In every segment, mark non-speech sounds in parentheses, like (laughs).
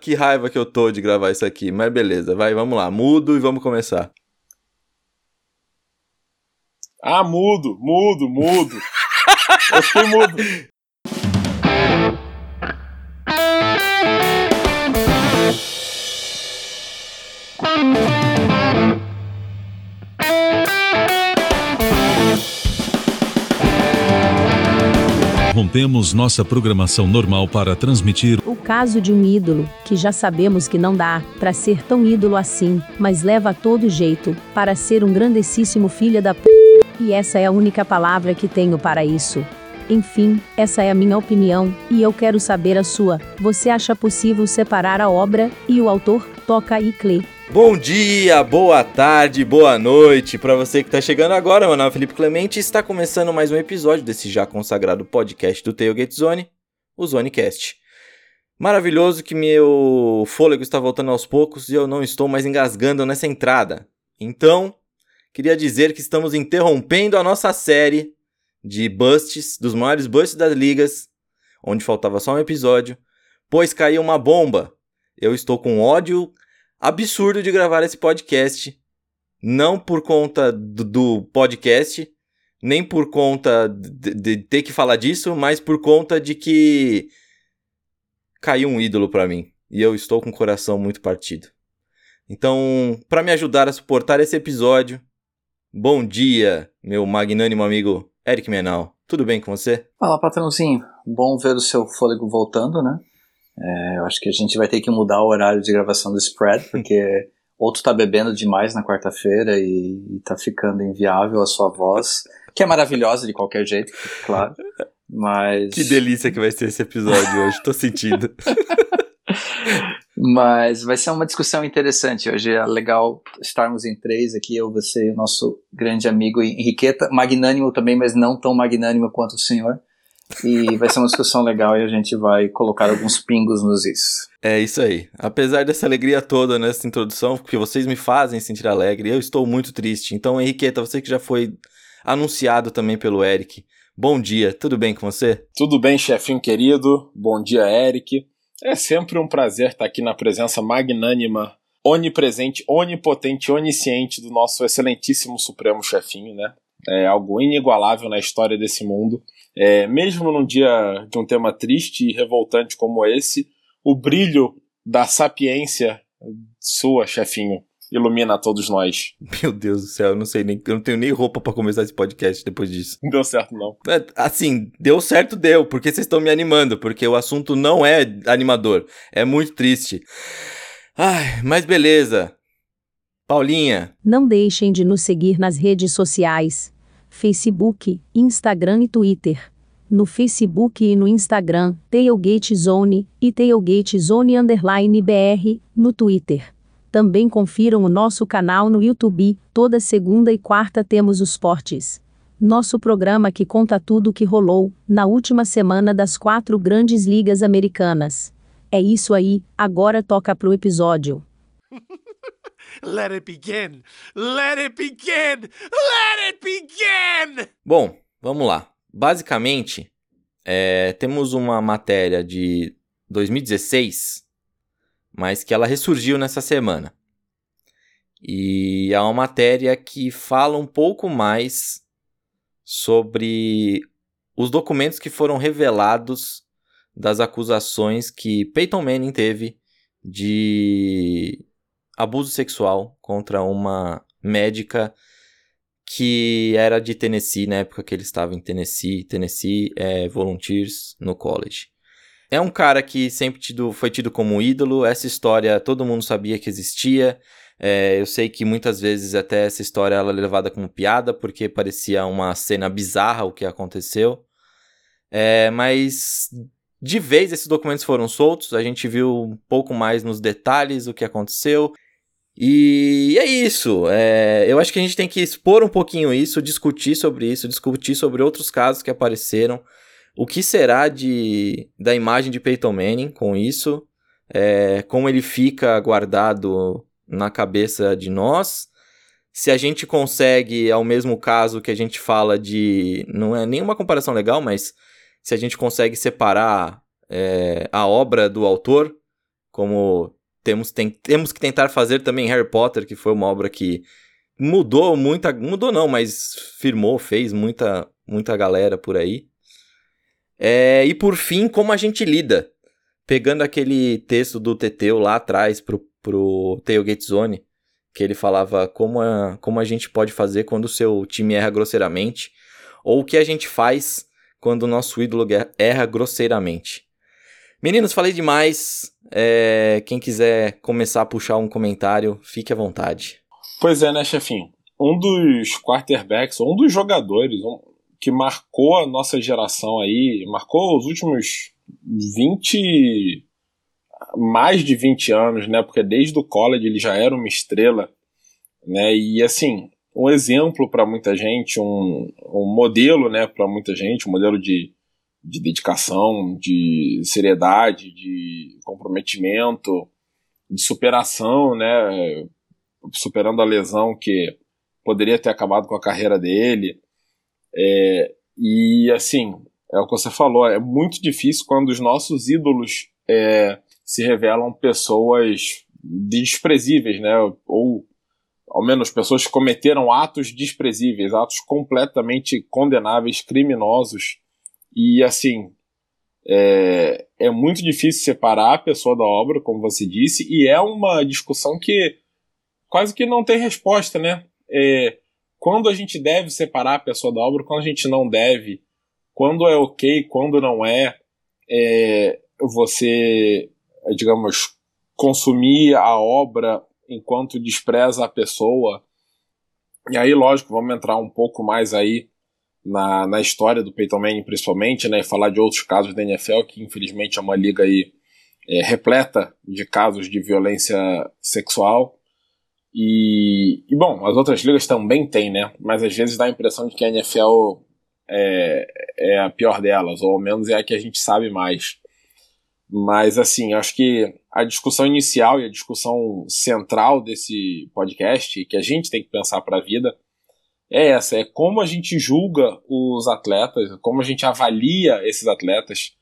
Que raiva que eu tô de gravar isso aqui, mas beleza, vai, vamos lá, mudo e vamos começar. Ah, mudo, mudo, mudo. eu fiquei mudo. (laughs) Rompemos nossa programação normal para transmitir o caso de um ídolo, que já sabemos que não dá para ser tão ídolo assim, mas leva a todo jeito para ser um grandessíssimo filho da p. E essa é a única palavra que tenho para isso. Enfim, essa é a minha opinião, e eu quero saber a sua. Você acha possível separar a obra e o autor? Toca aí, Clê. Bom dia, boa tarde, boa noite para você que está chegando agora. Meu nome é Felipe Clemente e está começando mais um episódio desse já consagrado podcast do Tailgate Zone, o Zonecast. Maravilhoso que meu fôlego está voltando aos poucos e eu não estou mais engasgando nessa entrada. Então, queria dizer que estamos interrompendo a nossa série de busts, dos maiores busts das ligas, onde faltava só um episódio, pois caiu uma bomba. Eu estou com ódio absurdo de gravar esse podcast. Não por conta do, do podcast, nem por conta de, de, ter que falar disso, mas por conta de que caiu um ídolo para mim. E eu estou com o coração muito partido. Então, para me ajudar a suportar esse episódio, bom dia, meu magnânimo amigo Eric Menal. Tudo bem com você? Fala, patrãozinho. Bom ver o seu fôlego voltando, né? É, eu acho que a gente vai ter que mudar o horário de gravação do spread, porque (laughs) ou tu tá bebendo demais na quarta-feira e, e tá ficando inviável a sua voz, que é maravilhosa de qualquer jeito, claro. Mas. Que delícia que vai ser esse episódio hoje, tô sentindo. (laughs) Mas vai ser uma discussão interessante. Hoje é legal estarmos em três aqui, eu, você e o nosso grande amigo Henriqueta, magnânimo também, mas não tão magnânimo quanto o senhor. E vai ser uma discussão legal e a gente vai colocar alguns pingos nos is. É isso aí. Apesar dessa alegria toda nessa introdução, que vocês me fazem sentir alegre, eu estou muito triste. Então, Henriqueta, você que já foi anunciado também pelo Eric, bom dia, tudo bem com você? Tudo bem, chefinho querido. Bom dia, Eric. É sempre um prazer estar aqui na presença magnânima, onipresente, onipotente, onisciente do nosso excelentíssimo supremo chefinho, né? É algo inigualável na história desse mundo. É, mesmo num dia de um tema triste e revoltante como esse, o brilho da sapiência sua, chefinho, ilumina a todos nós. (laughs) Meu Deus do céu, eu não sei nem, eu não tenho nem roupa para começar esse podcast depois disso. Não deu certo não. É, assim, deu certo deu, porque vocês estão me animando, porque o assunto não é animador, é muito triste. Ai, mas beleza. Paulinha. Não deixem de nos seguir nas redes sociais. Facebook, Instagram e Twitter. No Facebook e no Instagram, Tailgate Zone e Tailgate Zone Underline BR, no Twitter. Também confiram o nosso canal no YouTube, toda segunda e quarta temos os portes. Nosso programa que conta tudo o que rolou na última semana das quatro grandes ligas americanas. É isso aí, agora toca pro episódio. (laughs) Let it begin! Let it begin! Let it begin! Bom, vamos lá. Basicamente, é, temos uma matéria de 2016, mas que ela ressurgiu nessa semana. E é uma matéria que fala um pouco mais sobre os documentos que foram revelados das acusações que Peyton Manning teve de abuso sexual contra uma médica que era de Tennessee, na época que ele estava em Tennessee, Tennessee é, Volunteers no college. É um cara que sempre tido, foi tido como ídolo, essa história todo mundo sabia que existia, é, eu sei que muitas vezes até essa história ela é levada como piada, porque parecia uma cena bizarra o que aconteceu, é, mas de vez esses documentos foram soltos, a gente viu um pouco mais nos detalhes o que aconteceu, e é isso. É, eu acho que a gente tem que expor um pouquinho isso, discutir sobre isso, discutir sobre outros casos que apareceram. O que será de, da imagem de Peyton Manning com isso? É, como ele fica guardado na cabeça de nós? Se a gente consegue, ao mesmo caso que a gente fala de. Não é nenhuma comparação legal, mas se a gente consegue separar é, a obra do autor como temos, tem, temos que tentar fazer também Harry Potter, que foi uma obra que mudou muita. Mudou não, mas firmou, fez muita, muita galera por aí. É, e por fim, como a gente lida. Pegando aquele texto do Teteu lá atrás pro, pro Tailgate Zone, que ele falava como a, como a gente pode fazer quando o seu time erra grosseiramente, ou o que a gente faz quando o nosso ídolo erra grosseiramente. Meninos, falei demais. É, quem quiser começar a puxar um comentário, fique à vontade. Pois é, né, chefinho? Um dos quarterbacks, um dos jogadores um, que marcou a nossa geração aí, marcou os últimos 20. mais de 20 anos, né? Porque desde o college ele já era uma estrela, né? E assim, um exemplo para muita gente, um, um modelo, né, para muita gente, um modelo de de dedicação, de seriedade, de comprometimento, de superação, né? Superando a lesão que poderia ter acabado com a carreira dele. É, e assim, é o que você falou, é muito difícil quando os nossos ídolos é, se revelam pessoas desprezíveis, né? Ou ao menos pessoas que cometeram atos desprezíveis, atos completamente condenáveis, criminosos e assim, é, é muito difícil separar a pessoa da obra, como você disse, e é uma discussão que quase que não tem resposta, né? É, quando a gente deve separar a pessoa da obra, quando a gente não deve, quando é ok, quando não é, é você, digamos, consumir a obra enquanto despreza a pessoa. E aí, lógico, vamos entrar um pouco mais aí na, na história do Peyton Manning, principalmente, né, e falar de outros casos da NFL, que infelizmente é uma liga aí é, repleta de casos de violência sexual. E, e, bom, as outras ligas também têm, né? Mas às vezes dá a impressão de que a NFL é, é a pior delas, ou ao menos é a que a gente sabe mais. Mas assim, acho que a discussão inicial e a discussão central desse podcast, que a gente tem que pensar para a vida, é essa, é como a gente julga os atletas, como a gente avalia esses atletas,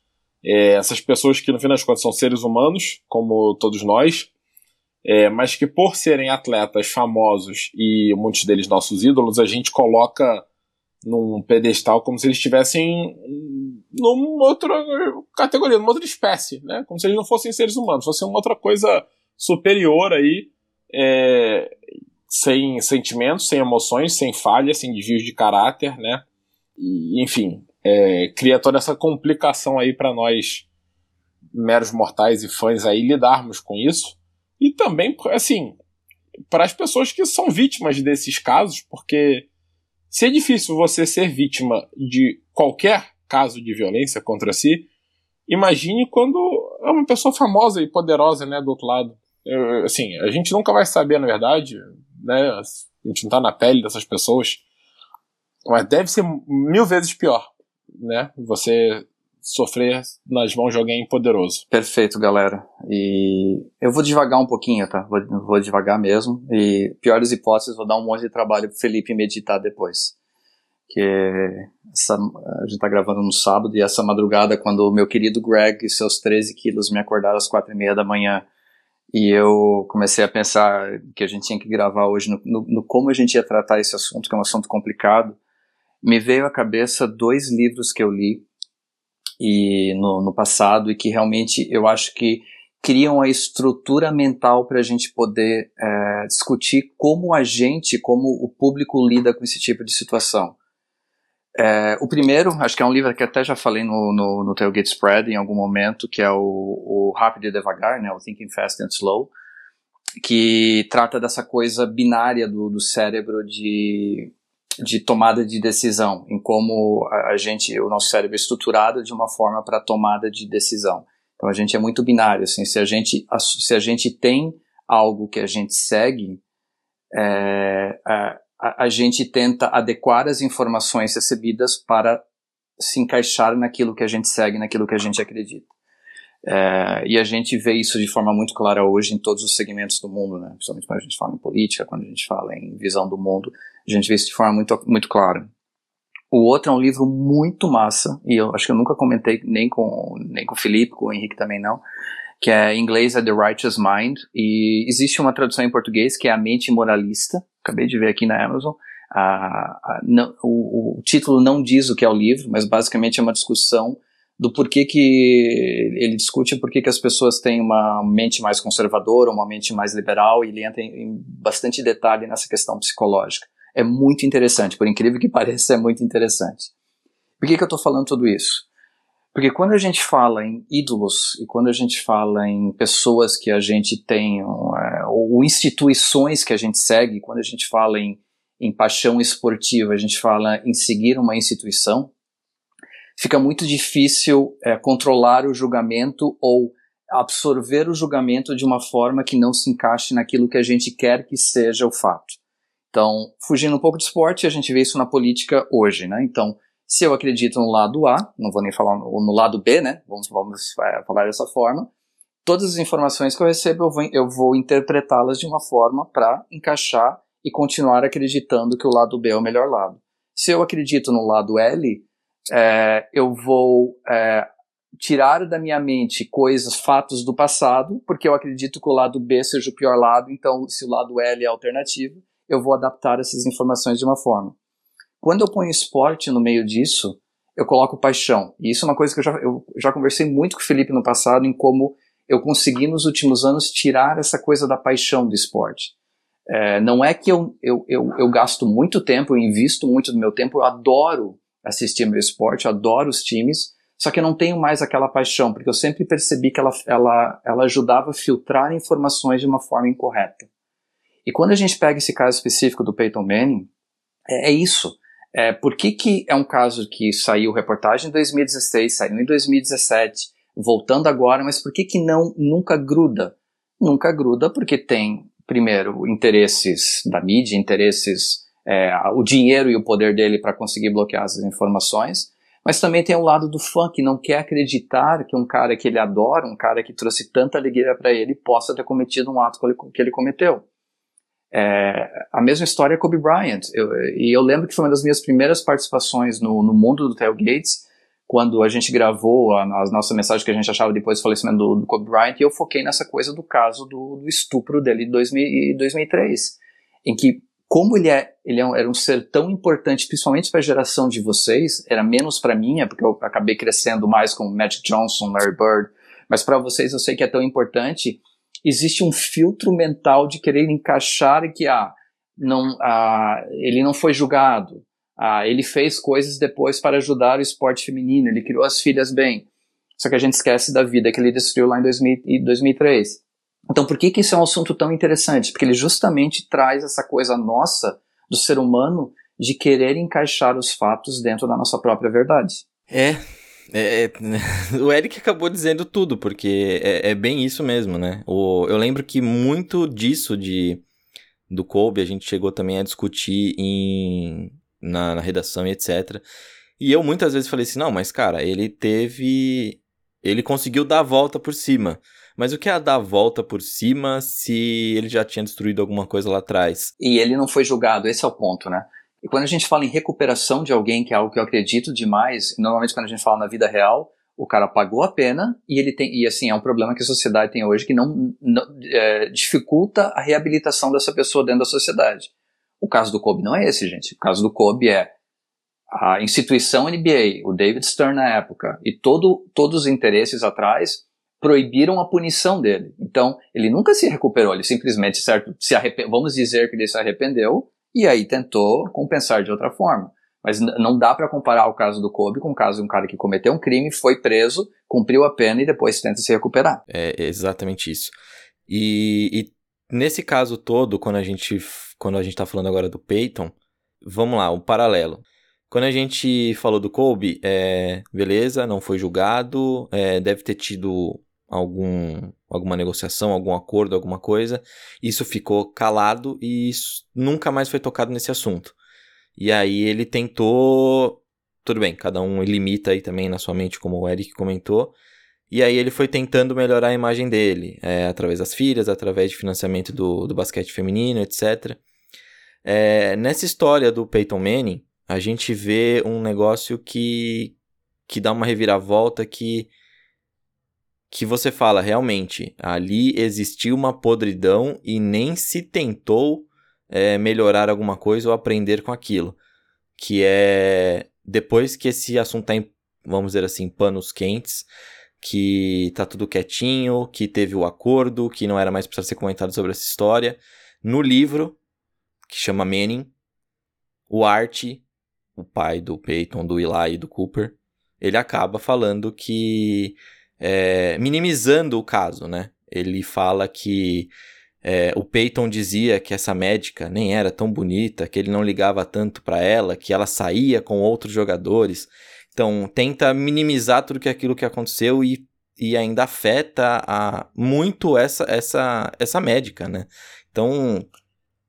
é, essas pessoas que no fim das contas são seres humanos, como todos nós, é, mas que por serem atletas famosos e muitos deles nossos ídolos, a gente coloca num pedestal como se eles estivessem numa outra categoria, numa outra espécie, né? Como se eles não fossem seres humanos, fossem uma outra coisa superior aí, é, sem sentimentos, sem emoções, sem falhas, sem desvios de caráter, né? E, enfim, é, cria toda essa complicação aí para nós, meros mortais e fãs aí, lidarmos com isso. E também, assim, para as pessoas que são vítimas desses casos, porque se é difícil você ser vítima de qualquer caso de violência contra si, imagine quando é uma pessoa famosa e poderosa, né, do outro lado. Eu, assim, a gente nunca vai saber, na verdade, né? A gente não tá na pele dessas pessoas. Mas deve ser mil vezes pior, né? Você sofrer nas mãos de alguém poderoso. Perfeito, galera. E eu vou devagar um pouquinho, tá? Vou, vou devagar mesmo. E piores hipóteses, vou dar um monte de trabalho pro Felipe meditar depois. Que essa, a gente tá gravando no sábado e essa madrugada, quando o meu querido Greg e seus 13 quilos me acordaram às quatro e meia da manhã e eu comecei a pensar que a gente tinha que gravar hoje no, no, no, como a gente ia tratar esse assunto, que é um assunto complicado. Me veio à cabeça dois livros que eu li e no, no passado e que realmente eu acho que criam a estrutura mental para a gente poder é, discutir como a gente, como o público lida com esse tipo de situação. É, o primeiro, acho que é um livro que até já falei no, no, no Tailgate Spread em algum momento, que é o, o Rápido e Devagar, né, o Thinking Fast and Slow, que trata dessa coisa binária do, do cérebro de, de tomada de decisão, em como a, a gente, o nosso cérebro é estruturado de uma forma para tomada de decisão. Então a gente é muito binário, assim, se a gente, se a gente tem algo que a gente segue, é, é a, a gente tenta adequar as informações recebidas para se encaixar naquilo que a gente segue, naquilo que a gente acredita. É, e a gente vê isso de forma muito clara hoje em todos os segmentos do mundo, né? principalmente quando a gente fala em política, quando a gente fala em visão do mundo, a gente vê isso de forma muito, muito clara. O outro é um livro muito massa, e eu acho que eu nunca comentei nem com, nem com o Felipe, com o Henrique também não, que é em inglês é The Righteous Mind, e existe uma tradução em português que é A Mente Moralista, acabei de ver aqui na Amazon. não, o, o, título não diz o que é o livro, mas basicamente é uma discussão do porquê que ele discute por que as pessoas têm uma mente mais conservadora, uma mente mais liberal, e ele entra em, em bastante detalhe nessa questão psicológica. É muito interessante, por incrível que (laughs) pareça, é muito interessante. Por que, que eu estou falando tudo isso? Porque quando a gente fala em ídolos e quando a gente fala em pessoas que a gente tem, é, ou instituições que a gente segue, quando a gente fala em, em paixão esportiva, a gente fala em seguir uma instituição, fica muito difícil é, controlar o julgamento ou absorver o julgamento de uma forma que não se encaixe naquilo que a gente quer que seja o fato. Então, fugindo um pouco de esporte, a gente vê isso na política hoje, né? Então, se eu acredito no lado A, não vou nem falar no, no lado B, né? Vamos, vamos é, falar dessa forma. Todas as informações que eu recebo, eu vou, eu vou interpretá-las de uma forma para encaixar e continuar acreditando que o lado B é o melhor lado. Se eu acredito no lado L, é, eu vou é, tirar da minha mente coisas, fatos do passado, porque eu acredito que o lado B seja o pior lado, então se o lado L é alternativo, eu vou adaptar essas informações de uma forma. Quando eu ponho esporte no meio disso, eu coloco paixão. E isso é uma coisa que eu já, eu já conversei muito com o Felipe no passado em como eu consegui nos últimos anos tirar essa coisa da paixão do esporte. É, não é que eu, eu, eu, eu, gasto muito tempo, eu invisto muito do meu tempo, eu adoro assistir meu esporte, eu adoro os times, só que eu não tenho mais aquela paixão, porque eu sempre percebi que ela, ela, ela ajudava a filtrar informações de uma forma incorreta. E quando a gente pega esse caso específico do Peyton Manning, é, é isso. É, por que, que é um caso que saiu reportagem em 2016, saiu em 2017, voltando agora, mas por que, que não nunca gruda? Nunca gruda porque tem, primeiro, interesses da mídia, interesses, é, o dinheiro e o poder dele para conseguir bloquear essas informações, mas também tem o lado do fã que não quer acreditar que um cara que ele adora, um cara que trouxe tanta alegria para ele, possa ter cometido um ato que ele cometeu. É, a mesma história é Kobe Bryant. Eu, e eu lembro que foi uma das minhas primeiras participações no, no mundo do tailgates, quando a gente gravou a, a, nossa mensagem que a gente achava depois do falecimento do, do Kobe Bryant, e eu foquei nessa coisa do caso do, do estupro dele de 2000, 2003, em que como ele, é, ele é era um ser tão importante, principalmente para a geração de vocês, era menos para mim, é porque eu acabei crescendo mais com Magic Johnson, Larry Bird, mas para vocês eu sei que é tão importante, existe um filtro mental de querer encaixar que ah, não, ah, ele não foi julgado, ah, ele fez coisas depois para ajudar o esporte feminino, ele criou as filhas bem. Só que a gente esquece da vida que ele destruiu lá em 2000, 2003. Então, por que, que isso é um assunto tão interessante? Porque ele justamente traz essa coisa nossa, do ser humano, de querer encaixar os fatos dentro da nossa própria verdade. É, é, é, (laughs) o Eric acabou dizendo tudo, porque é, é, bem isso mesmo, né? O, eu lembro que muito disso de do Kobe a gente chegou também a discutir em, na, na redação e etc. E eu muitas vezes falei assim, não, mas cara, ele teve. Ele conseguiu dar a volta por cima. Mas o que é dar a volta por cima se ele já tinha destruído alguma coisa lá atrás? E ele não foi julgado, esse é o ponto, né? E quando a gente fala em recuperação de alguém, que é algo que eu acredito demais, normalmente quando a gente fala na vida real, o cara pagou a pena e ele tem e assim é um problema que a sociedade tem hoje que não, não é, dificulta a reabilitação dessa pessoa dentro da sociedade. O caso do Kobe não é esse, gente. O caso do Kobe é a instituição NBA, o David Stern na época e todo, todos os interesses atrás proibiram a punição dele. Então ele nunca se recuperou. Ele simplesmente certo se vamos dizer que ele se arrependeu e aí tentou compensar de outra forma. Mas não dá para comparar o caso do Kobe com o caso de um cara que cometeu um crime, foi preso, cumpriu a pena e depois tenta se recuperar. É exatamente isso. E, e nesse caso todo, quando a gente quando a gente tá falando agora do Peyton, vamos lá, um paralelo. Quando a gente falou do Kobe, é, beleza, não foi julgado, é, deve ter tido algum, alguma negociação, algum acordo, alguma coisa. Isso ficou calado e nunca mais foi tocado nesse assunto. E aí ele tentou. Tudo bem, cada um limita aí também na sua mente, como o Eric comentou. E aí ele foi tentando melhorar a imagem dele, é, através das filhas, através de financiamento do, do basquete feminino, etc. É, nessa história do Peyton Manning, a gente vê um negócio que, que dá uma reviravolta que que você fala, realmente, ali existiu uma podridão e nem se tentou é, melhorar alguma coisa ou aprender com aquilo. Que é depois que esse assunto tá em, vamos dizer assim, panos quentes, que tá tudo quietinho, que teve o acordo, que não era mais para ser comentado sobre essa história. No livro, que chama Manning, o Art, o pai do Peyton, do Eli e do Cooper, ele acaba falando que. É, minimizando o caso, né? Ele fala que é, o Peyton dizia que essa médica nem era tão bonita, que ele não ligava tanto para ela, que ela saía com outros jogadores. Então, tenta minimizar tudo que aquilo que aconteceu e, e ainda afeta a, muito essa, essa, essa médica, né? Então,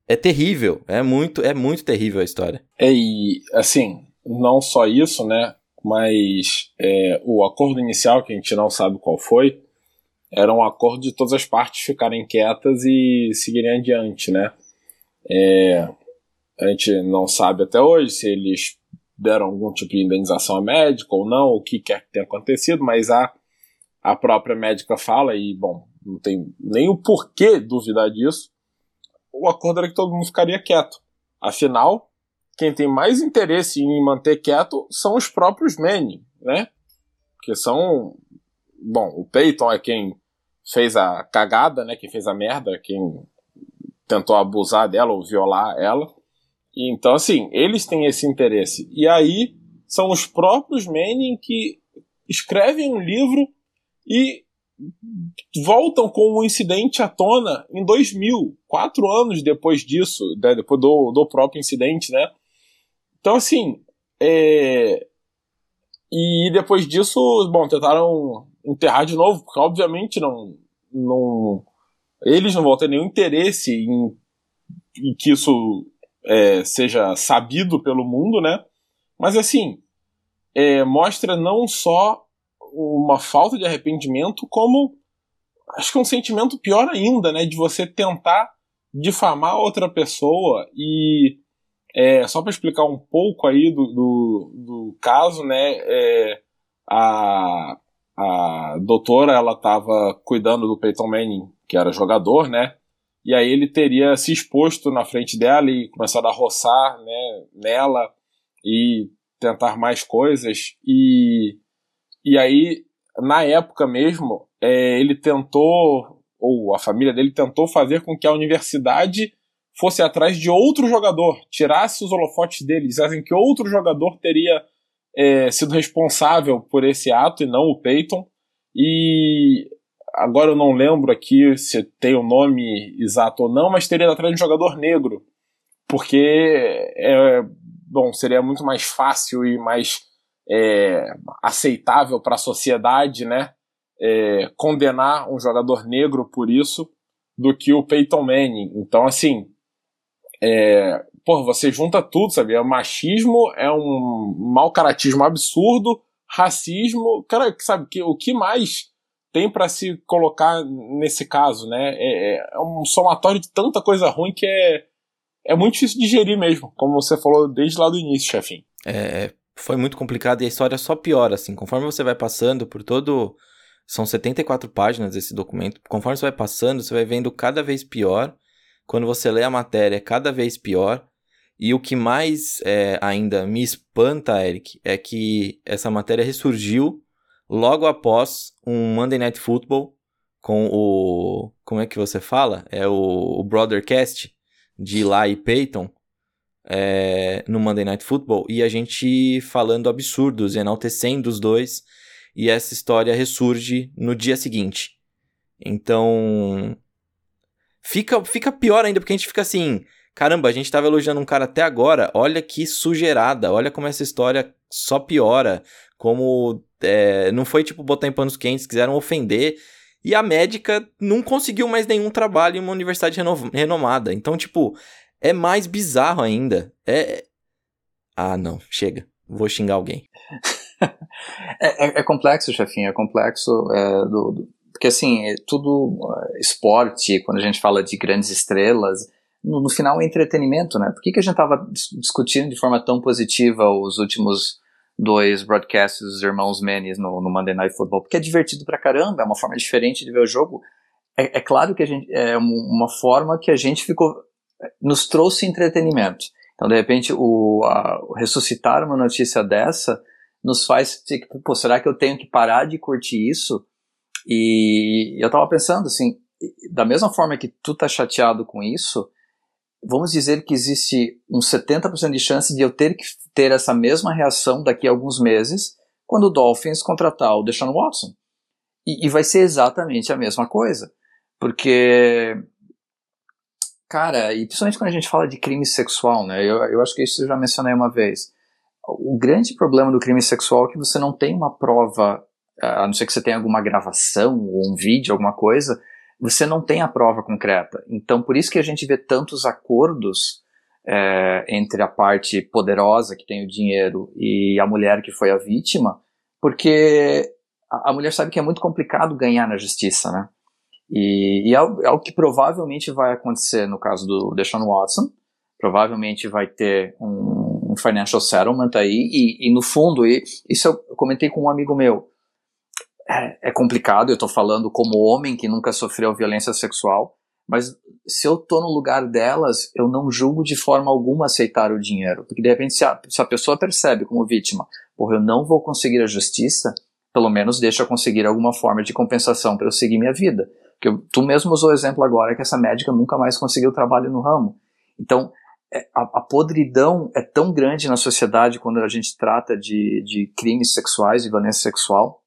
é terrível, é muito, é muito terrível a história. É, e assim, não só isso, né? Mas é, o acordo inicial, que a gente não sabe qual foi, era um acordo de todas as partes ficarem quietas e seguirem adiante, né? É, a gente não sabe até hoje se eles deram algum tipo de indenização à médica ou não, o que quer que tenha acontecido, mas a, a própria médica fala, e bom, não tem nem o porquê duvidar disso, o acordo era que todo mundo ficaria quieto. Afinal, quem tem mais interesse em manter quieto são os próprios Manning, né? Que são. Bom, o Peyton é quem fez a cagada, né? Quem fez a merda, quem tentou abusar dela ou violar ela. E, então, assim, eles têm esse interesse. E aí são os próprios Manning que escrevem um livro e voltam com o um incidente à tona em 2000, quatro anos depois disso, né, depois do, do próprio incidente, né? Então, assim, é... e depois disso, bom, tentaram enterrar de novo, porque obviamente não, não eles não vão ter nenhum interesse em, em que isso é, seja sabido pelo mundo, né? Mas assim, é, mostra não só uma falta de arrependimento, como acho que um sentimento pior ainda, né? De você tentar difamar outra pessoa e é, só para explicar um pouco aí do, do, do caso, né? É, a, a doutora ela estava cuidando do Peyton Manning, que era jogador, né? e aí ele teria se exposto na frente dela e começado a roçar né, nela e tentar mais coisas. E, e aí, na época mesmo, é, ele tentou, ou a família dele tentou fazer com que a universidade fosse atrás de outro jogador, tirasse os holofotes dele, dissessem que outro jogador teria é, sido responsável por esse ato e não o Peyton. E agora eu não lembro aqui se tem o nome exato ou não, mas teria atrás de um jogador negro, porque é, bom, seria muito mais fácil e mais é, aceitável para a sociedade, né, é, condenar um jogador negro por isso do que o Peyton Manning. Então, assim, é, pô, você junta tudo, sabe? É machismo, é um mau caratismo absurdo, racismo, cara, sabe que o que mais tem para se colocar nesse caso, né? É, é, é, um somatório de tanta coisa ruim que é, é muito difícil digerir mesmo, como você falou desde lá do início, chefinho. É, foi muito complicado e a história só piora, assim, conforme você vai passando por todo. São 74 páginas esse documento. Conforme você vai passando, você vai vendo cada vez pior. Quando você lê a matéria, é cada vez pior. E o que mais é, ainda me espanta, Eric, é que essa matéria ressurgiu logo após um Monday Night Football com o. Como é que você fala? É o, o de Eli Peyton é, no Monday Night Football e a gente falando absurdos, enaltecendo os dois. E essa história ressurge no dia seguinte. Então. Fica, fica pior ainda, porque a gente fica assim. Caramba, a gente tava elogiando um cara até agora. Olha que sujeirada. Olha como essa história só piora. Como é, não foi tipo botar em panos quentes, quiseram ofender. E a médica não conseguiu mais nenhum trabalho em uma universidade reno renomada. Então, tipo, é mais bizarro ainda. É. Ah, não, chega. Vou xingar alguém. (laughs) é, é, é, complexo, chefinho, é complexo. É, do, do, porque, assim, é tudo é, esporte, quando a gente fala de grandes estrelas, no, no final é entretenimento, né? Por que, que a gente estava discutindo de forma tão positiva os últimos dois broadcasts dos irmãos Menes no, no, Monday Night Football, porque é divertido pra caramba, é uma forma diferente de ver o jogo. É, é claro que a gente, é uma forma que a gente ficou, nos trouxe entretenimento. Então, de repente, o, a, ressuscitar uma notícia dessa nos faz, pô, será que eu tenho que parar de curtir isso? E eu tava pensando assim, da mesma forma que tu tá chateado com isso, vamos dizer que existe um 70% de chance de eu ter que ter essa mesma reação daqui a alguns meses quando o Dolphins contratar o Deshaun Watson. E, e vai ser exatamente a mesma coisa. Porque, cara, e principalmente quando a gente fala de crime sexual, né? Eu, eu acho que isso eu já mencionei uma vez. O grande problema do crime sexual é que você não tem uma prova, a não ser que você tenha alguma gravação ou um vídeo, alguma coisa, você não tem a prova concreta. Então, por isso que a gente vê tantos acordos é, entre a parte poderosa que tem o dinheiro e a mulher que foi a vítima, porque a, a mulher sabe que é muito complicado ganhar na justiça, né? E, e é, é o que provavelmente vai acontecer no caso do Deshaun Watson. Provavelmente vai ter um, um financial settlement aí, e, e no fundo, e, isso eu comentei com um amigo meu, é, é complicado, eu estou falando como homem que nunca sofreu violência sexual, mas se eu estou no lugar delas, eu não julgo de forma alguma aceitar o dinheiro. Porque de repente, se a, se a pessoa percebe como vítima, porra, eu não vou conseguir a justiça, pelo menos deixa eu conseguir alguma forma de compensação para eu seguir minha vida. Porque tu mesmo usou o exemplo agora que essa médica nunca mais conseguiu trabalho no ramo. Então, é, a, a, podridão é tão grande na sociedade quando a gente trata de, de crimes sexuais e violência sexual,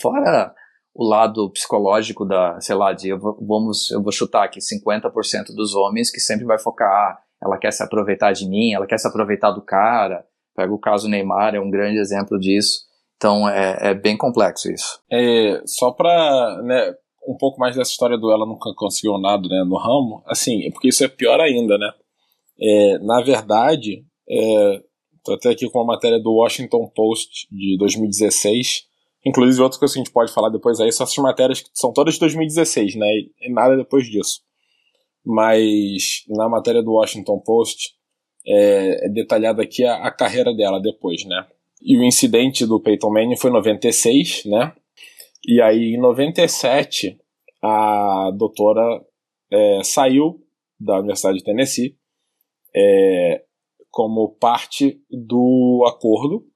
fora o lado psicológico da, sei lá, de eu vou, vamos, eu vou chutar aqui 50% dos homens que sempre vai focar, ah, ela quer se aproveitar de mim, ela quer se aproveitar do cara. Pega o caso Neymar, é um grande exemplo disso. Então é, é bem complexo isso. É, só pra, né, um pouco mais dessa história do ela nunca conseguiu nada né, no ramo, assim, é porque isso é pior ainda, né? É, na verdade, é, tô até aqui com uma matéria do Washington Post de 2016, Inclusive, outra coisa que a gente pode falar depois aí são essas matérias que são todas de 2016, né? E nada depois disso. Mas na matéria do Washington Post é, é detalhada aqui a, a, carreira dela depois, né? E o incidente do Peyton Manning foi em 96, né? E aí em 97 a doutora é, saiu da Universidade de Tennessee é, como parte do acordo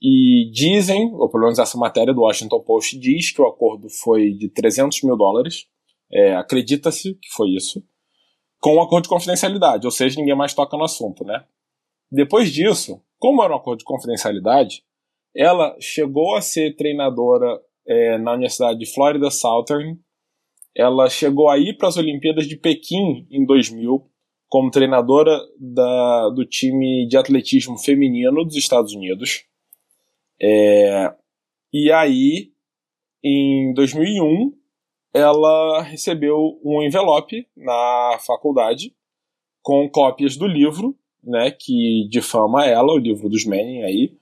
e dizem, ou pelo menos essa matéria do Washington Post diz que o acordo foi de 300 mil dólares, é, acredita-se que foi isso, com um acordo de confidencialidade, ou seja, ninguém mais toca no assunto, né? Depois disso, como era um acordo de confidencialidade, ela chegou a ser treinadora é, na Universidade de Florida Southern, ela chegou a ir para as Olimpíadas de Pequim em 2000 como treinadora da, do time de atletismo feminino dos Estados Unidos. É, e aí, em 2001, ela recebeu um envelope na faculdade com cópias do livro, né, que difama ela, o livro dos Manning aí,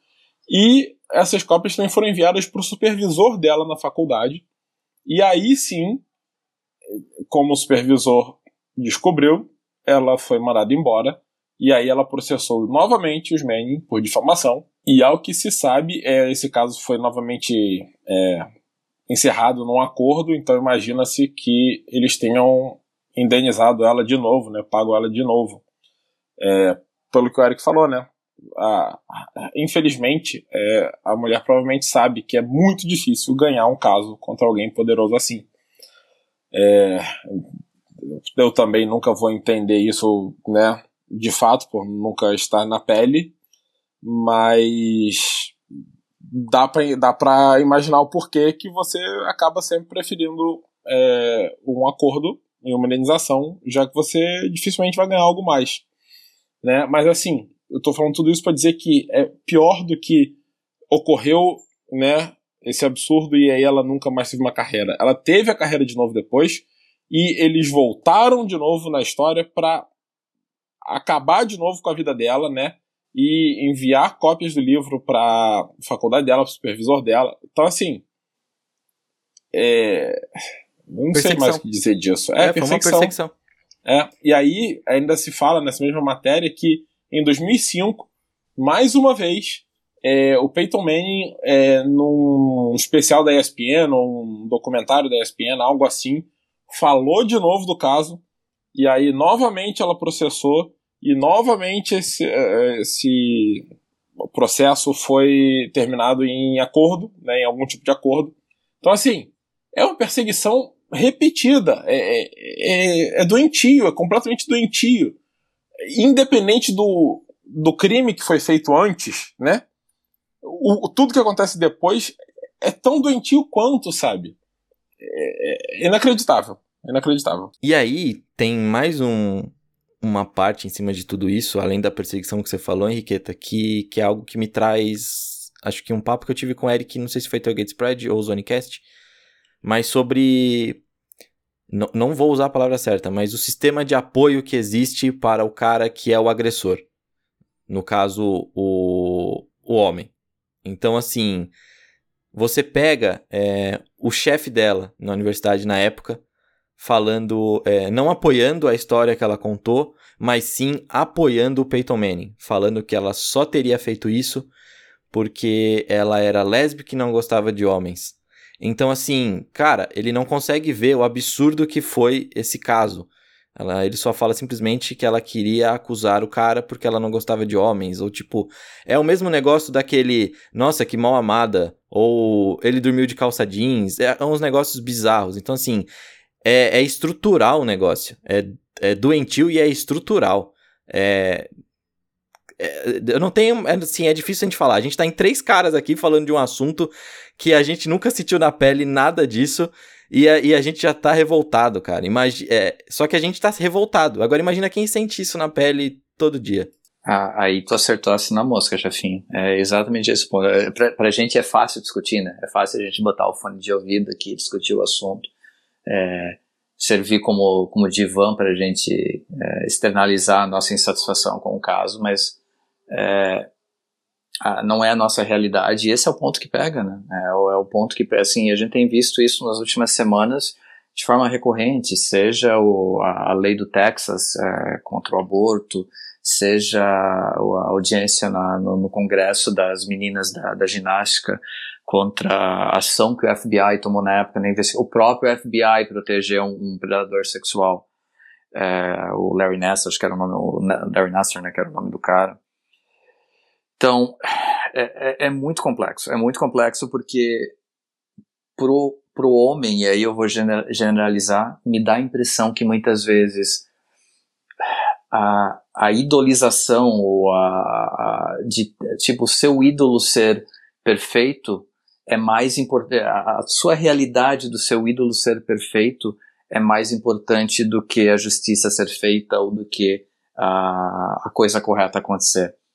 e essas cópias também foram enviadas para o supervisor dela na faculdade, e aí sim, como o supervisor descobriu, ela foi mandada embora, e aí ela processou novamente os Manning por difamação, e ao que se sabe, é, esse caso foi novamente é, encerrado num acordo, então imagina-se que eles tenham indenizado ela de novo, né, pago ela de novo. É, pelo que o Eric falou, né, infelizmente, é, a mulher provavelmente sabe que é muito difícil ganhar um caso contra alguém poderoso assim. É, eu também nunca vou entender isso, né, de fato, por nunca estar na pele, mas dá para dá pra imaginar o porquê que você acaba sempre preferindo é, um acordo e uma indenização, já que você dificilmente vai ganhar algo mais. Né? Mas assim, eu estou falando tudo isso para dizer que é pior do que ocorreu né, esse absurdo e aí ela nunca mais teve uma carreira. Ela teve a carreira de novo depois e eles voltaram de novo na história para acabar de novo com a vida dela, né? e enviar cópias do livro para faculdade dela, para supervisor dela. Então, assim. É... Não sei mais o que dizer disso. É, é perseguição. É, e aí ainda se fala nessa mesma matéria que em 2005, mais uma vez, é, o Peyton Manning, é, num especial da ESPN, ou um documentário da ESPN, algo assim, falou de novo do caso, e aí novamente ela processou, e novamente esse, é, esse processo foi terminado em acordo, né, em algum tipo de acordo. Então, assim, é uma perseguição repetida, é, é, é, é doentio, é completamente doentio. Independente do, do crime que foi feito antes, né? O, tudo que acontece depois é tão doentio quanto, sabe? É, é inacreditável. É inacreditável. E aí, tem mais um, uma parte em cima de tudo isso, além da perseguição que você falou, Henriqueta, que, que é algo que me traz. Acho que um papo que eu tive com o Eric, não sei se foi Tailgate Spread ou Zonecast, mas sobre. Não, vou usar a palavra certa, mas o sistema de apoio que existe para o cara que é o agressor. No caso, o, o homem. Então, assim, você pega é, o chefe dela na universidade na época, falando, é, não apoiando a história que ela contou, mas sim apoiando o Peyton Manning, falando que ela só teria feito isso porque ela era lésbica e não gostava de homens. Então, assim, cara, ele não consegue ver o absurdo que foi esse caso. Ela, ele só fala simplesmente que ela queria acusar o cara porque ela não gostava de homens. Ou tipo, é o mesmo negócio daquele, nossa, que mal amada. Ou ele dormiu de calça jeans. É, é uns negócios bizarros. Então, assim, é, é estrutural o negócio. É, é doentio e é estrutural. É, é, eu não tenho. É, assim, é difícil a gente falar. A gente tá em três caras aqui falando de um assunto que a gente nunca sentiu na pele nada disso. E a, e a gente já tá revoltado, cara. Imagi é, só que a gente tá revoltado. Agora imagina quem sente isso na pele todo dia. Ah, aí tu acertou assim na mosca, chefinho. É exatamente esse ponto. É, pra, pra gente é fácil discutir, né? É fácil a gente botar o fone de ouvido aqui discutir o assunto. É, servir como, como divã pra gente é, externalizar a nossa insatisfação com o caso, mas é, não é a nossa realidade, e esse é o ponto que pega, né? É, o, é o ponto que, assim, a gente tem visto isso nas últimas semanas de forma recorrente, seja o, a, a, lei do Texas é, contra o aborto, seja a audiência na, no, no, Congresso das meninas da, da, ginástica contra a ação que o FBI tomou na época, né, o próprio FBI protegeu um, um predador sexual, é, o Larry Nassar, acho que era o nome, o Larry Nassar, né, que era o nome do cara, então, é, é, é, muito complexo. É muito complexo porque pro, pro homem, e aí eu vou generalizar, me dá a impressão que muitas vezes a, a idolização ou a, a de tipo seu ídolo ser perfeito é mais importante a sua realidade do seu ídolo ser perfeito é mais importante do que a justiça ser feita ou do que a, a coisa correta acontecer é,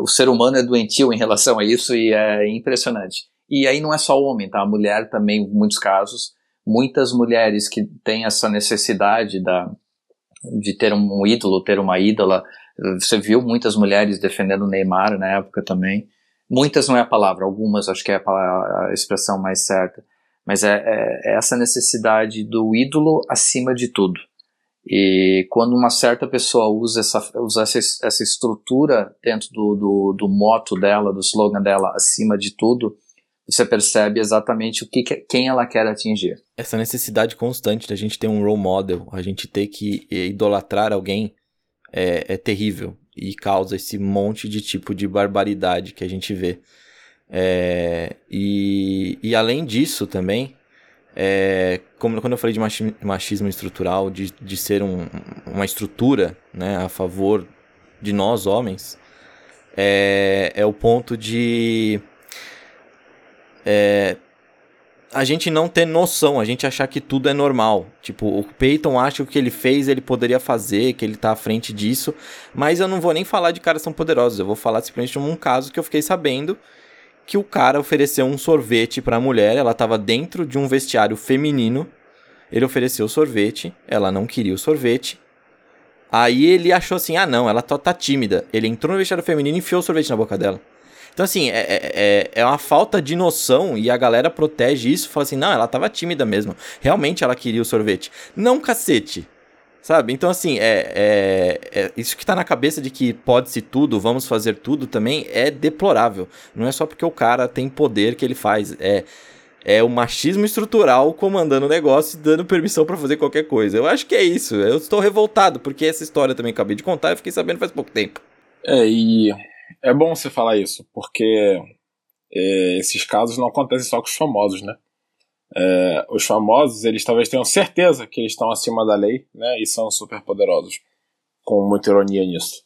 o ser humano é doentio em relação a isso e é impressionante. E aí não é só o homem, tá? A mulher também, em muitos casos, muitas mulheres que têm essa necessidade da, de ter um ídolo, ter uma ídola. Você viu muitas mulheres defendendo o Neymar na época também. Muitas não é a palavra, algumas acho que é a, a expressão mais certa. Mas é, é, é essa necessidade do ídolo acima de tudo. E quando uma certa pessoa usa essa, usa essa, essa estrutura dentro do, do, do moto dela, do slogan dela, acima de tudo, você percebe exatamente o que, quem ela quer atingir. Essa necessidade constante da gente ter um role model, a gente ter que idolatrar alguém, é, é terrível e causa esse monte de tipo de barbaridade que a gente vê. É, e, e além disso também, é, como quando eu falei de machismo estrutural, de, de ser um, uma estrutura né, a favor de nós homens, é, é o ponto de é, a gente não ter noção, a gente achar que tudo é normal. Tipo, o Peyton acha que o que ele fez ele poderia fazer, que ele tá à frente disso, mas eu não vou nem falar de caras tão poderosos, eu vou falar simplesmente de um caso que eu fiquei sabendo que o cara ofereceu um sorvete para a mulher, ela estava dentro de um vestiário feminino. Ele ofereceu o sorvete, ela não queria o sorvete. Aí ele achou assim: ah, não, ela tá, tá tímida. Ele entrou no vestiário feminino e enfiou o sorvete na boca dela. Então, assim, é, é, é, é uma falta de noção e a galera protege isso. Fala assim: não, ela tava tímida mesmo. Realmente ela queria o sorvete. Não, cacete. Sabe? Então, assim, é, é, é, isso que tá na cabeça de que pode-se tudo, vamos fazer tudo também é deplorável. Não é só porque o cara tem poder que ele faz. É, é o machismo estrutural comandando o negócio e dando permissão para fazer qualquer coisa. Eu acho que é isso. Eu estou revoltado, porque essa história também acabei de contar e fiquei sabendo faz pouco tempo. É, e é bom você falar isso, porque é, esses casos não acontecem só com os famosos, né? É, os famosos, eles talvez tenham certeza que eles estão acima da lei, né? E são super poderosos, com muita ironia nisso.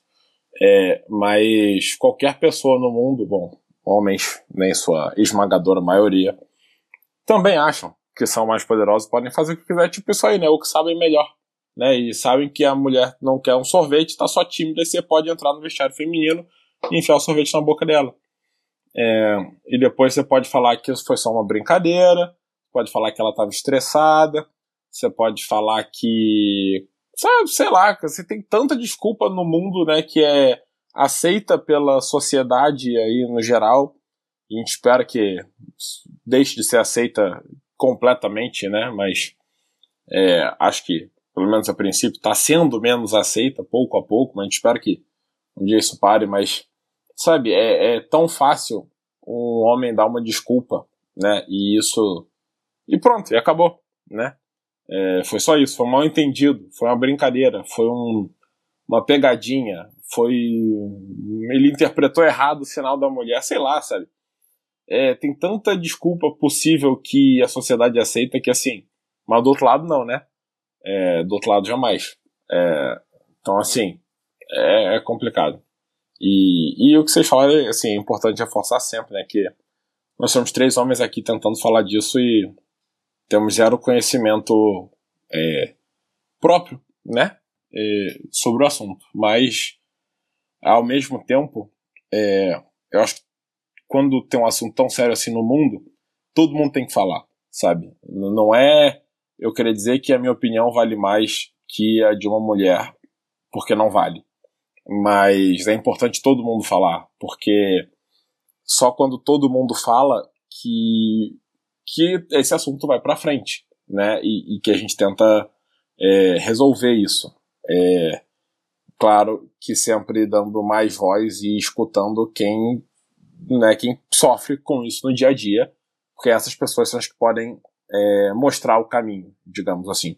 É, mas qualquer pessoa no mundo, bom, homens, nem sua esmagadora maioria, também acham que são mais poderosos, podem fazer o que quiser, tipo isso aí, né? O que sabem melhor. Né? E sabem que a mulher não quer um sorvete, tá só tímida, e você pode entrar no vestiário feminino e enfiar o sorvete na boca dela. É, e depois você pode falar que isso foi só uma brincadeira, pode falar que ela estava estressada, você pode falar que. Sabe, sei lá, você tem tanta desculpa no mundo, né, que é aceita pela sociedade aí no geral. E a gente espera que deixe de ser aceita completamente, né? Mas é, acho que, pelo menos a princípio, está sendo menos aceita pouco a pouco, mas a gente espera que um dia isso pare, mas sabe, é, é tão fácil um homem dar uma desculpa, né? E isso. E pronto, e acabou, né? É, foi só isso, foi um mal entendido, foi uma brincadeira, foi um, uma pegadinha, foi. Ele interpretou errado o sinal da mulher, sei lá, sabe? É, tem tanta desculpa possível que a sociedade aceita que assim. Mas do outro lado, não, né? É, do outro lado, jamais. É, então, assim, é, é complicado. E, e o que vocês falaram, assim, é importante reforçar sempre, né? Que nós somos três homens aqui tentando falar disso e temos zero conhecimento é, próprio, né? É, sobre o assunto. Mas, ao mesmo tempo, é, eu acho que quando tem um assunto tão sério assim no mundo, todo mundo tem que falar, sabe? Não é eu querer dizer que a minha opinião vale mais que a de uma mulher, porque não vale mas é importante todo mundo falar, porque só quando todo mundo fala que, que esse assunto vai para frente, né? E, e, que a gente tenta é, resolver isso. É, claro que sempre dando mais voz e escutando quem, né, quem sofre com isso no dia a dia, porque essas pessoas são as que podem é, mostrar o caminho, digamos assim.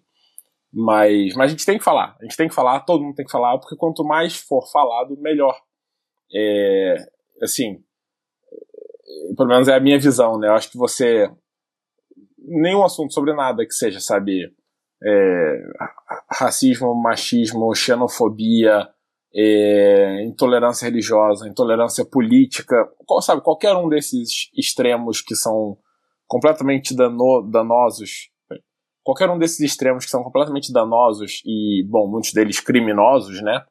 Mas, mas a gente tem que falar, a gente tem que falar, todo mundo tem que falar, porque quanto mais for falado, melhor. É, assim, pelo menos é a minha visão, né? Eu acho que você. Nenhum assunto sobre nada que seja, sabe? É, racismo, machismo, xenofobia, é, intolerância religiosa, intolerância política, qual, sabe? Qualquer um desses extremos que são completamente dano, danosos qualquer um desses extremos que são completamente danosos e, bom, muitos deles criminosos, né?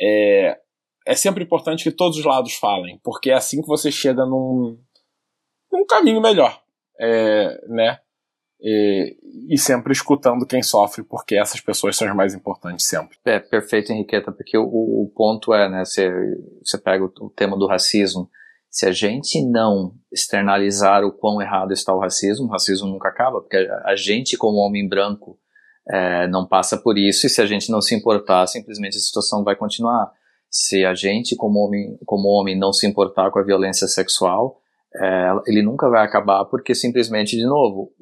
É, é sempre importante que todos os lados falem, porque é assim que você chega num, num caminho melhor, é, né? E, e, sempre escutando quem sofre, porque essas pessoas são as mais importantes sempre. É, perfeito, Henriqueta, porque o, o ponto é, né, você, você pega o, o tema do racismo, se a gente não externalizar o quão errado está o racismo, o racismo nunca acaba, porque a gente, como homem branco, é, não passa por isso, e se a gente não se importar, simplesmente a situação vai continuar. Se a gente, como homem, como homem não se importar com a violência sexual, é, ele nunca vai acabar, porque simplesmente, de novo,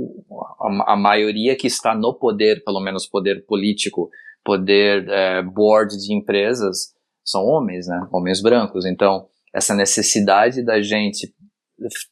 a, a, maioria que está no poder, pelo menos poder político, poder é, board de empresas, são homens, né? Homens brancos. Então, essa necessidade da gente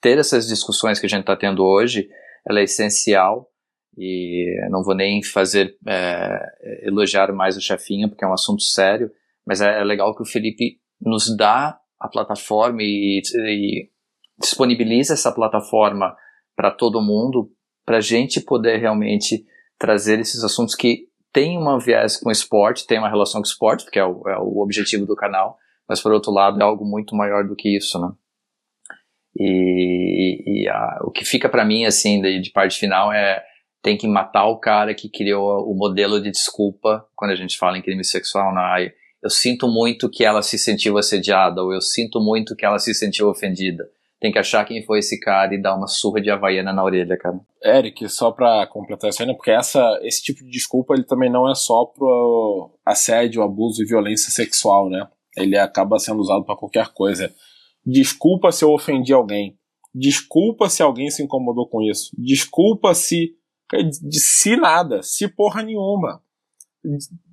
ter essas discussões que a gente está tendo hoje, ela é essencial e não vou nem fazer é, elogiar mais o chefinho porque é um assunto sério, mas é, é legal que o Felipe nos dá a plataforma e, e disponibiliza essa plataforma para todo mundo, para a gente poder realmente trazer esses assuntos que têm uma viés com esporte, tem uma relação com esporte, porque é o, é o objetivo do canal, mas por outro lado é algo muito maior do que isso, né? E, e a, o que fica para mim assim de, de, parte final é tem que matar o cara que criou o modelo de desculpa quando a gente fala em crime sexual na né? eu sinto muito que ela se sentiu assediada ou eu sinto muito que ela se sentiu ofendida. Tem que achar quem foi esse cara e dar uma surra de havaiana na orelha, cara. Eric, só pra completar isso aí, né, porque essa, esse tipo de desculpa ele também não é só pro assédio, abuso e violência sexual, né? Ele acaba sendo usado para qualquer coisa. Desculpa se eu ofendi alguém. Desculpa se alguém se incomodou com isso. Desculpa se. Se nada. Se porra nenhuma.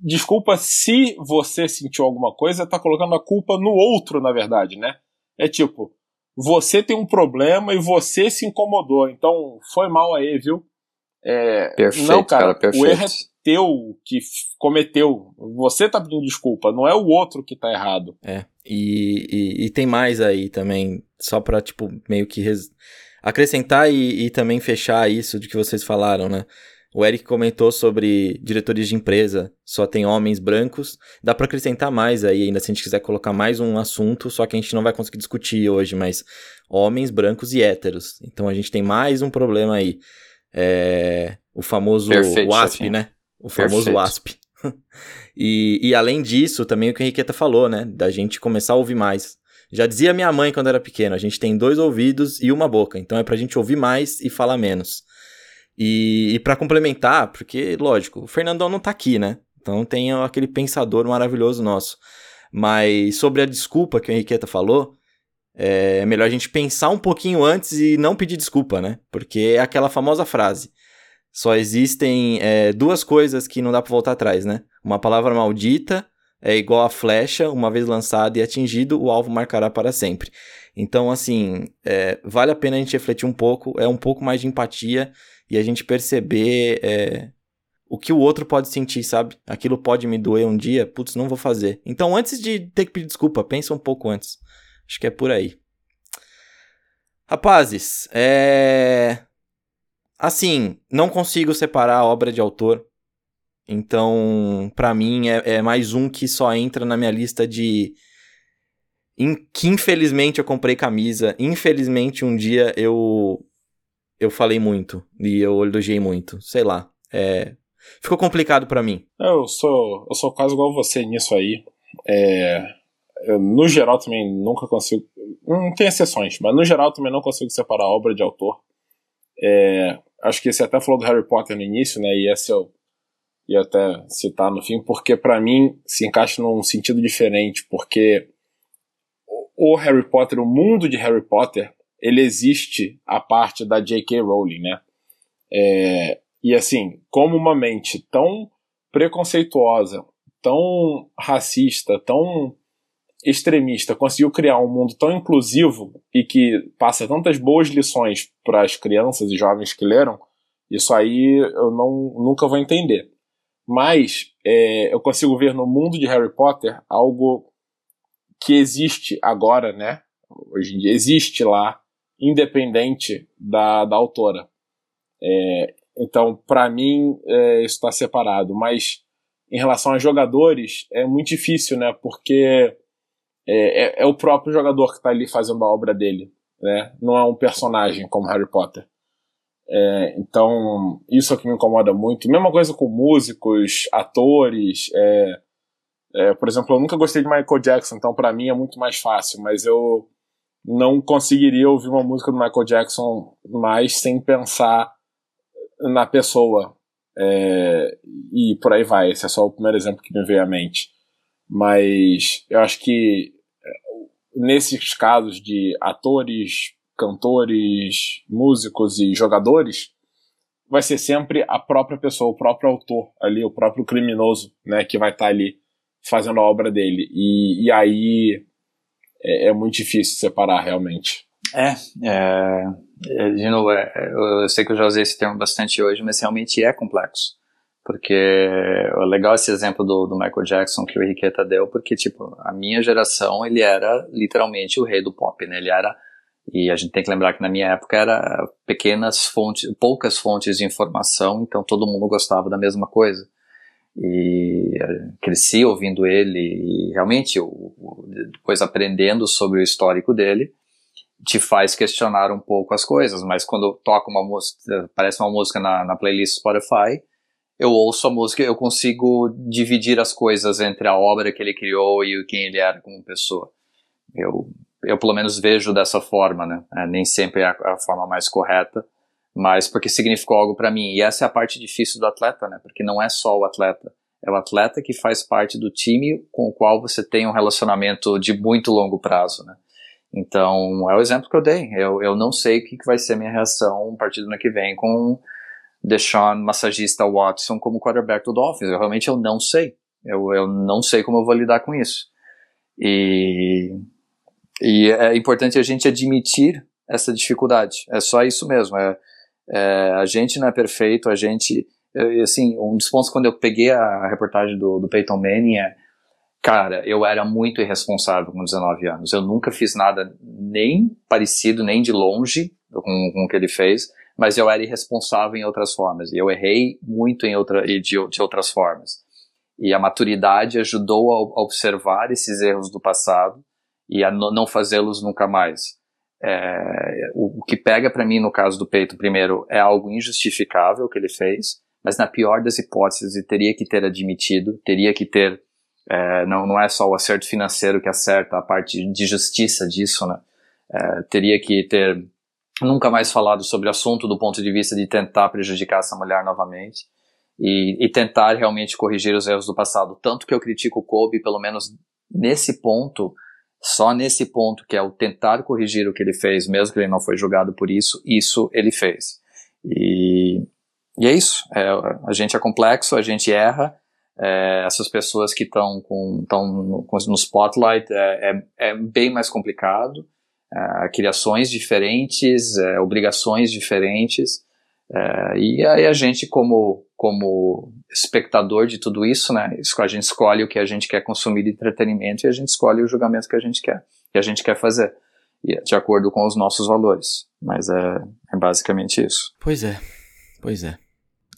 Desculpa se você sentiu alguma coisa, tá colocando a culpa no outro, na verdade, né? É tipo, você tem um problema e você se incomodou. Então, foi mal aí, viu? É, perfeito, não, cara, cara perfeito. o erro é teu que cometeu. Você tá pedindo desculpa, não é o outro que tá errado. É. E, e, e tem mais aí também, só pra, tipo, meio que res... acrescentar e, e também fechar isso de que vocês falaram, né? O Eric comentou sobre diretores de empresa, só tem homens brancos. Dá para acrescentar mais aí, ainda se a gente quiser colocar mais um assunto, só que a gente não vai conseguir discutir hoje, mas homens brancos e héteros. Então a gente tem mais um problema aí. É, o famoso Perfeito, WASP, né? O famoso Perfeito. WASP. (laughs) e, e além disso, também o que a Henriqueta falou, né? Da gente começar a ouvir mais. Já dizia minha mãe quando era pequena, a gente tem dois ouvidos e uma boca, então é pra gente ouvir mais e falar menos. E, e para complementar, porque, lógico, o Fernandão não tá aqui, né? Então tem aquele pensador maravilhoso nosso. Mas sobre a desculpa que o Henriqueta falou, é melhor a gente pensar um pouquinho antes e não pedir desculpa, né? Porque é aquela famosa frase. Só existem é, duas coisas que não dá pra voltar atrás, né? Uma palavra maldita é igual a flecha, uma vez lançado e atingido, o alvo marcará para sempre. Então, assim, é, vale a pena a gente refletir um pouco, é um pouco mais de empatia e a gente perceber é, o que o outro pode sentir, sabe? Aquilo pode me doer um dia, putz, não vou fazer. Então, antes de ter que pedir desculpa, pensa um pouco antes. Acho que é por aí. Rapazes, é. Assim, não consigo separar a obra de autor. Então, pra mim, é, é mais um que só entra na minha lista de. Em, que infelizmente eu comprei camisa. Infelizmente um dia eu. Eu falei muito. E eu elogiei muito. Sei lá. É, ficou complicado pra mim. Eu sou, eu sou quase igual você nisso aí. É, eu, no geral também nunca consigo. Não tem exceções, mas no geral também não consigo separar a obra de autor. É, acho que você até falou do Harry Potter no início, né? E esse eu ia até citar no fim, porque para mim se encaixa num sentido diferente, porque o Harry Potter, o mundo de Harry Potter, ele existe a parte da J.K. Rowling, né? É, e assim, como uma mente tão preconceituosa, tão racista, tão extremista conseguiu criar um mundo tão inclusivo e que passa tantas boas lições para as crianças e jovens que leram, isso aí eu não, nunca vou entender. Mas é, eu consigo ver no mundo de Harry Potter algo que existe agora, né? Hoje em dia existe lá, independente da, da autora. É, então, para mim, é, isso está separado. Mas em relação a jogadores, é muito difícil, né? Porque é, é, é o próprio jogador que está ali fazendo a obra dele, né? Não é um personagem como Harry Potter. É, então, isso é que me incomoda muito. Mesma coisa com músicos, atores. É, é, por exemplo, eu nunca gostei de Michael Jackson, então para mim é muito mais fácil, mas eu não conseguiria ouvir uma música do Michael Jackson mais sem pensar na pessoa. É, e por aí vai. Esse é só o primeiro exemplo que me veio à mente. Mas eu acho que nesses casos de atores, cantores, músicos e jogadores, vai ser sempre a própria pessoa, o próprio autor ali, o próprio criminoso, né, que vai estar tá ali fazendo a obra dele. E, e aí é, é, muito difícil separar realmente. É, é, é de novo, é, eu sei que eu já usei esse termo bastante hoje, mas realmente é complexo. Porque é legal esse exemplo do, do Michael Jackson que o Henriqueta deu, porque, tipo, a minha geração, ele era literalmente o rei do pop, né? Ele era e a gente tem que lembrar que na minha época era pequenas fontes, poucas fontes de informação, então todo mundo gostava da mesma coisa. E cresci ouvindo ele e realmente, depois aprendendo sobre o histórico dele, te faz questionar um pouco as coisas. Mas quando toca uma música, aparece uma música na, na playlist Spotify, eu ouço a música, eu consigo dividir as coisas entre a obra que ele criou e quem ele era como pessoa. Eu, eu pelo menos vejo dessa forma, né? É, nem sempre é a, a, forma mais correta, mas porque significou algo para mim. E essa é a parte difícil do atleta, né? Porque não é só o atleta, é o atleta que faz parte do time com o qual você tem um relacionamento de muito longo prazo, né? Então, é o exemplo que eu dei. Eu, eu não sei o que, vai ser minha reação a partir do ano que vem com Deshaun, massagista Watson como quarterback do Dolphins. Eu realmente eu não sei. Eu, eu não sei como eu vou lidar com isso. E, e é importante a gente admitir essa dificuldade. É só isso mesmo. É, é, a gente não é perfeito, a gente. assim, um dos pontos quando eu peguei a reportagem do, do Peyton Manning é. Cara, eu era muito irresponsável com 19 anos. Eu nunca fiz nada nem parecido, nem de longe com, com o que ele fez, mas eu era irresponsável em outras formas. E eu errei muito em outra, de, de outras formas. E a maturidade ajudou a observar esses erros do passado e a não fazê-los nunca mais. É, o, o, que pega para mim no caso do Peito, primeiro, é algo injustificável que ele fez, mas na pior das hipóteses, ele teria que ter admitido, teria que ter. É, não, não é só o acerto financeiro que acerta a parte de justiça disso, né? É, teria que ter nunca mais falado sobre o assunto do ponto de vista de tentar prejudicar essa mulher novamente e, e, tentar realmente corrigir os erros do passado. Tanto que eu critico o Kobe, pelo menos nesse ponto, só nesse ponto, que é o tentar corrigir o que ele fez, mesmo que ele não foi julgado por isso, isso ele fez. E, e é isso. É, a gente é complexo, a gente erra. É, essas pessoas que estão com, no, no spotlight é, é, é, bem mais complicado. É, criações diferentes, é, obrigações diferentes. E aí a gente, como, como espectador de tudo isso, né, a gente escolhe o que a gente quer consumir de entretenimento e a gente escolhe o julgamento que a gente quer, que a gente quer fazer, e de acordo com os nossos valores. Mas é, é basicamente isso. Pois é, pois é.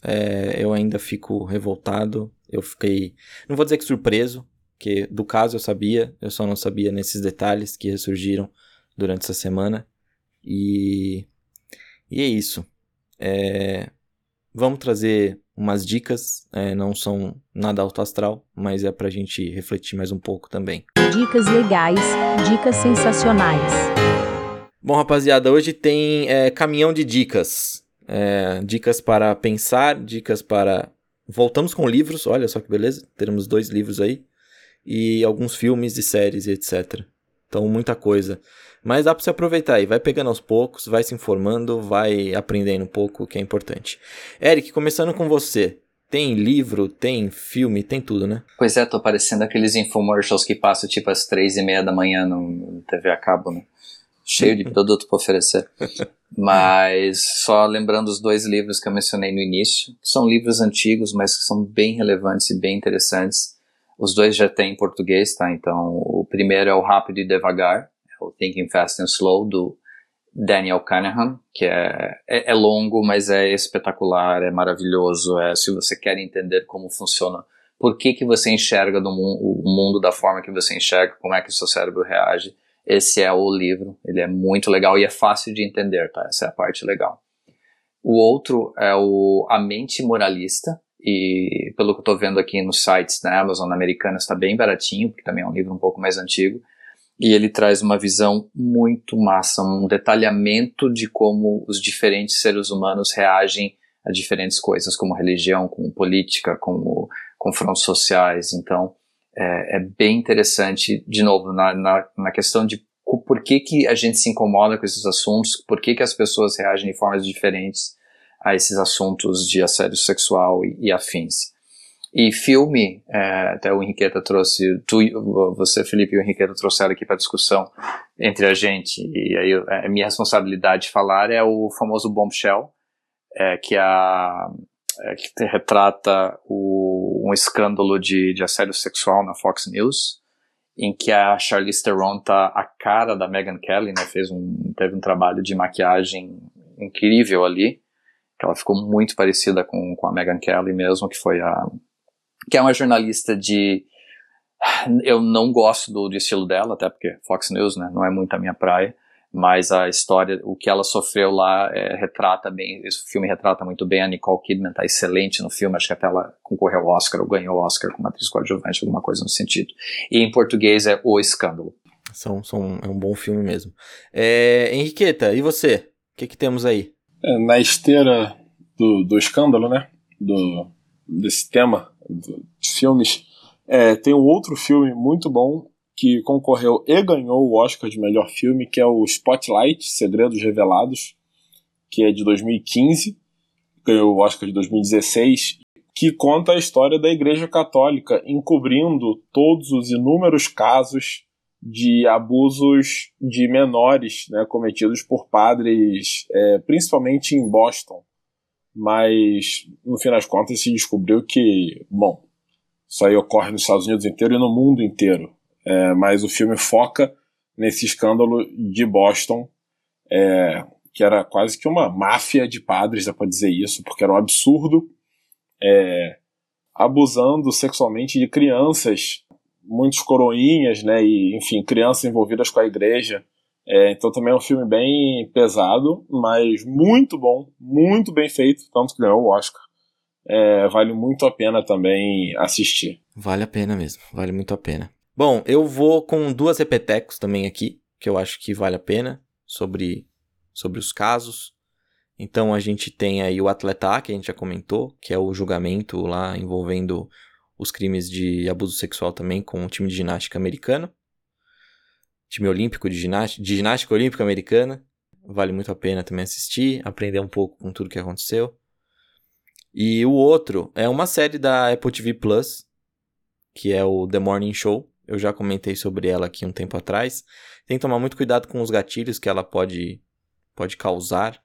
é. Eu ainda fico revoltado, eu fiquei, não vou dizer que surpreso, que do caso eu sabia, eu só não sabia nesses detalhes que ressurgiram durante essa semana. E, e é isso. É, vamos trazer umas dicas, é, não são nada alto astral, mas é pra gente refletir mais um pouco também. Dicas legais, dicas sensacionais. Bom, rapaziada, hoje tem é, caminhão de dicas. É, dicas para pensar, dicas para. Voltamos com livros, olha só que beleza. Teremos dois livros aí. E alguns filmes e séries e etc. Então, muita coisa. Mas dá para você aproveitar aí, vai pegando aos poucos, vai se informando, vai aprendendo um pouco, que é importante. Eric, começando com você. Tem livro, tem filme, tem tudo, né? Pois é, tô parecendo aqueles infomercials que passam tipo às três e meia da manhã no TV a cabo, né? Cheio de (laughs) produto para oferecer. Mas só lembrando os dois livros que eu mencionei no início, que são livros antigos, mas que são bem relevantes e bem interessantes. Os dois já têm em português, tá? Então, o primeiro é o Rápido e Devagar, Thinking Fast and Slow, do Daniel Kahneman, que é, é, é, longo, mas é espetacular, é maravilhoso, é se você quer entender como funciona, por que, que você enxerga do o mundo da forma que você enxerga, como é que o seu cérebro reage, esse é o livro, ele é muito legal e é fácil de entender, tá? Essa é a parte legal. O outro é o A Mente Moralista, e pelo que eu estou vendo aqui nos sites da Amazon americana está bem baratinho, porque também é um livro um pouco mais antigo, e ele traz uma visão muito massa, um detalhamento de como os diferentes seres humanos reagem a diferentes coisas, como religião, como política, como confrontos sociais. Então, é, é bem interessante, de novo, na, na, na, questão de por que, que a gente se incomoda com esses assuntos, por que, que as pessoas reagem de formas diferentes a esses assuntos de assédio sexual e, e afins. E filme, é, até o Henriqueta trouxe, tu, você, Felipe, e o Henriqueta trouxeram aqui para discussão entre a gente, e aí é, a minha responsabilidade de falar é o famoso Bombshell, é, que, é a, é, que retrata o, um escândalo de, de assédio sexual na Fox News, em que a Charlize Theron tá a cara da Meghan Kelly, né, fez um, teve um trabalho de maquiagem incrível ali, que ela ficou muito parecida com, com a Meghan Kelly mesmo, que foi a que é uma jornalista de. Eu não gosto do, do, estilo dela, até porque Fox News né, não é muito a minha praia, mas a história, o que ela sofreu lá, é, retrata bem. Esse filme retrata muito bem. A Nicole Kidman está excelente no filme, acho que até ela concorreu ao Oscar ou ganhou o Oscar como atriz coadjuvante, alguma coisa no sentido. E em português é O Escândalo. São, são, é um bom filme mesmo. É, Henriqueta, e você? O que, que temos aí? É, na esteira do, do escândalo, né? Do, desse tema de filmes, é, tem um outro filme muito bom que concorreu e ganhou o Oscar de melhor filme, que é o Spotlight Segredos Revelados, que é de 2015, ganhou o Oscar de 2016, que conta a história da Igreja Católica encobrindo todos os inúmeros casos de abusos de menores né, cometidos por padres, é, principalmente em Boston. Mas, no fim das contas, se descobriu que, bom, isso aí ocorre nos Estados Unidos inteiro e no mundo inteiro. É, mas o filme foca nesse escândalo de Boston, é, que era quase que uma máfia de padres, dá pra dizer isso, porque era um absurdo, é, abusando sexualmente de crianças muitos coroinhas, né? E, enfim, crianças envolvidas com a igreja. É, então também é um filme bem pesado, mas muito bom, muito bem feito, tanto que ganhou o Oscar. É, vale muito a pena também assistir. Vale a pena mesmo, vale muito a pena. Bom, eu vou com duas repetecos também aqui, que eu acho que vale a pena, sobre, sobre os casos. Então a gente tem aí o Atleta, que a gente já comentou, que é o julgamento lá envolvendo os crimes de abuso sexual também com o time de ginástica americano. Time olímpico de ginástica, de ginástica olímpica americana. Vale muito a pena também assistir, aprender um pouco com tudo que aconteceu. E o outro é uma série da Apple TV Plus, que é o The Morning Show. Eu já comentei sobre ela aqui um tempo atrás. Tem que tomar muito cuidado com os gatilhos que ela pode, pode causar.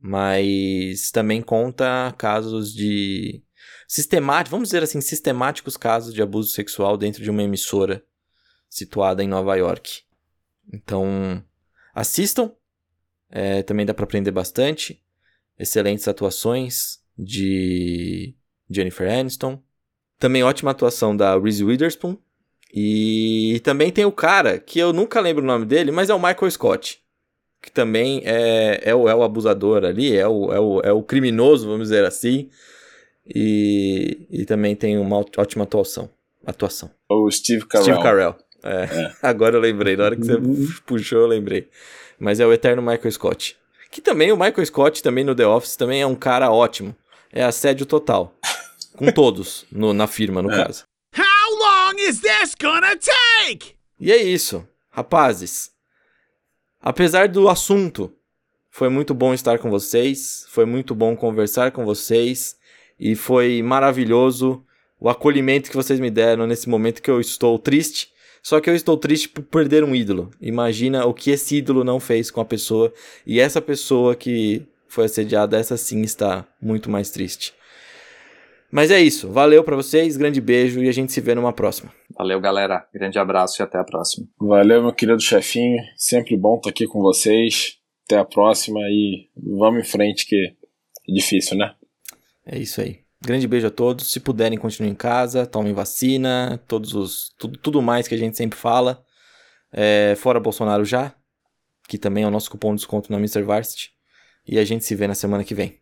Mas também conta casos de sistemáticos, vamos dizer assim, sistemáticos casos de abuso sexual dentro de uma emissora situada em Nova York. Então, assistam. É, também dá para aprender bastante. Excelentes atuações de Jennifer Aniston. Também ótima atuação da Reese Witherspoon. E também tem o cara, que eu nunca lembro o nome dele, mas é o Michael Scott. Que também é, é, o, é o abusador ali, é o, é, o, é o criminoso, vamos dizer assim. E, e também tem uma ótima atuação. atuação. O Steve Carell. Steve Carell. É. é. (laughs) Agora eu lembrei, na hora que você puxou, eu lembrei. Mas é o eterno Michael Scott. Que também, o Michael Scott, também no The Office, também é um cara ótimo. É assédio total. Com (laughs) todos, no, na firma, no é. caso. How long is this gonna take? E é isso, rapazes. Apesar do assunto, foi muito bom estar com vocês, foi muito bom conversar com vocês. E foi maravilhoso o acolhimento que vocês me deram nesse momento que eu estou triste. Só que eu estou triste por perder um ídolo. Imagina o que esse ídolo não fez com a pessoa. E essa pessoa que foi assediada, essa sim está muito mais triste. Mas é isso. Valeu para vocês, grande beijo e a gente se vê numa próxima. Valeu, galera. Grande abraço e até a próxima. Valeu, meu querido chefinho. Sempre bom estar aqui com vocês. Até a próxima e vamos em frente que é difícil, né? É isso aí. Grande beijo a todos. Se puderem, continuem em casa, tomem vacina, todos os. Tudo, tudo mais que a gente sempre fala. É, fora Bolsonaro já, que também é o nosso cupom de desconto na Mr. Varsity. E a gente se vê na semana que vem.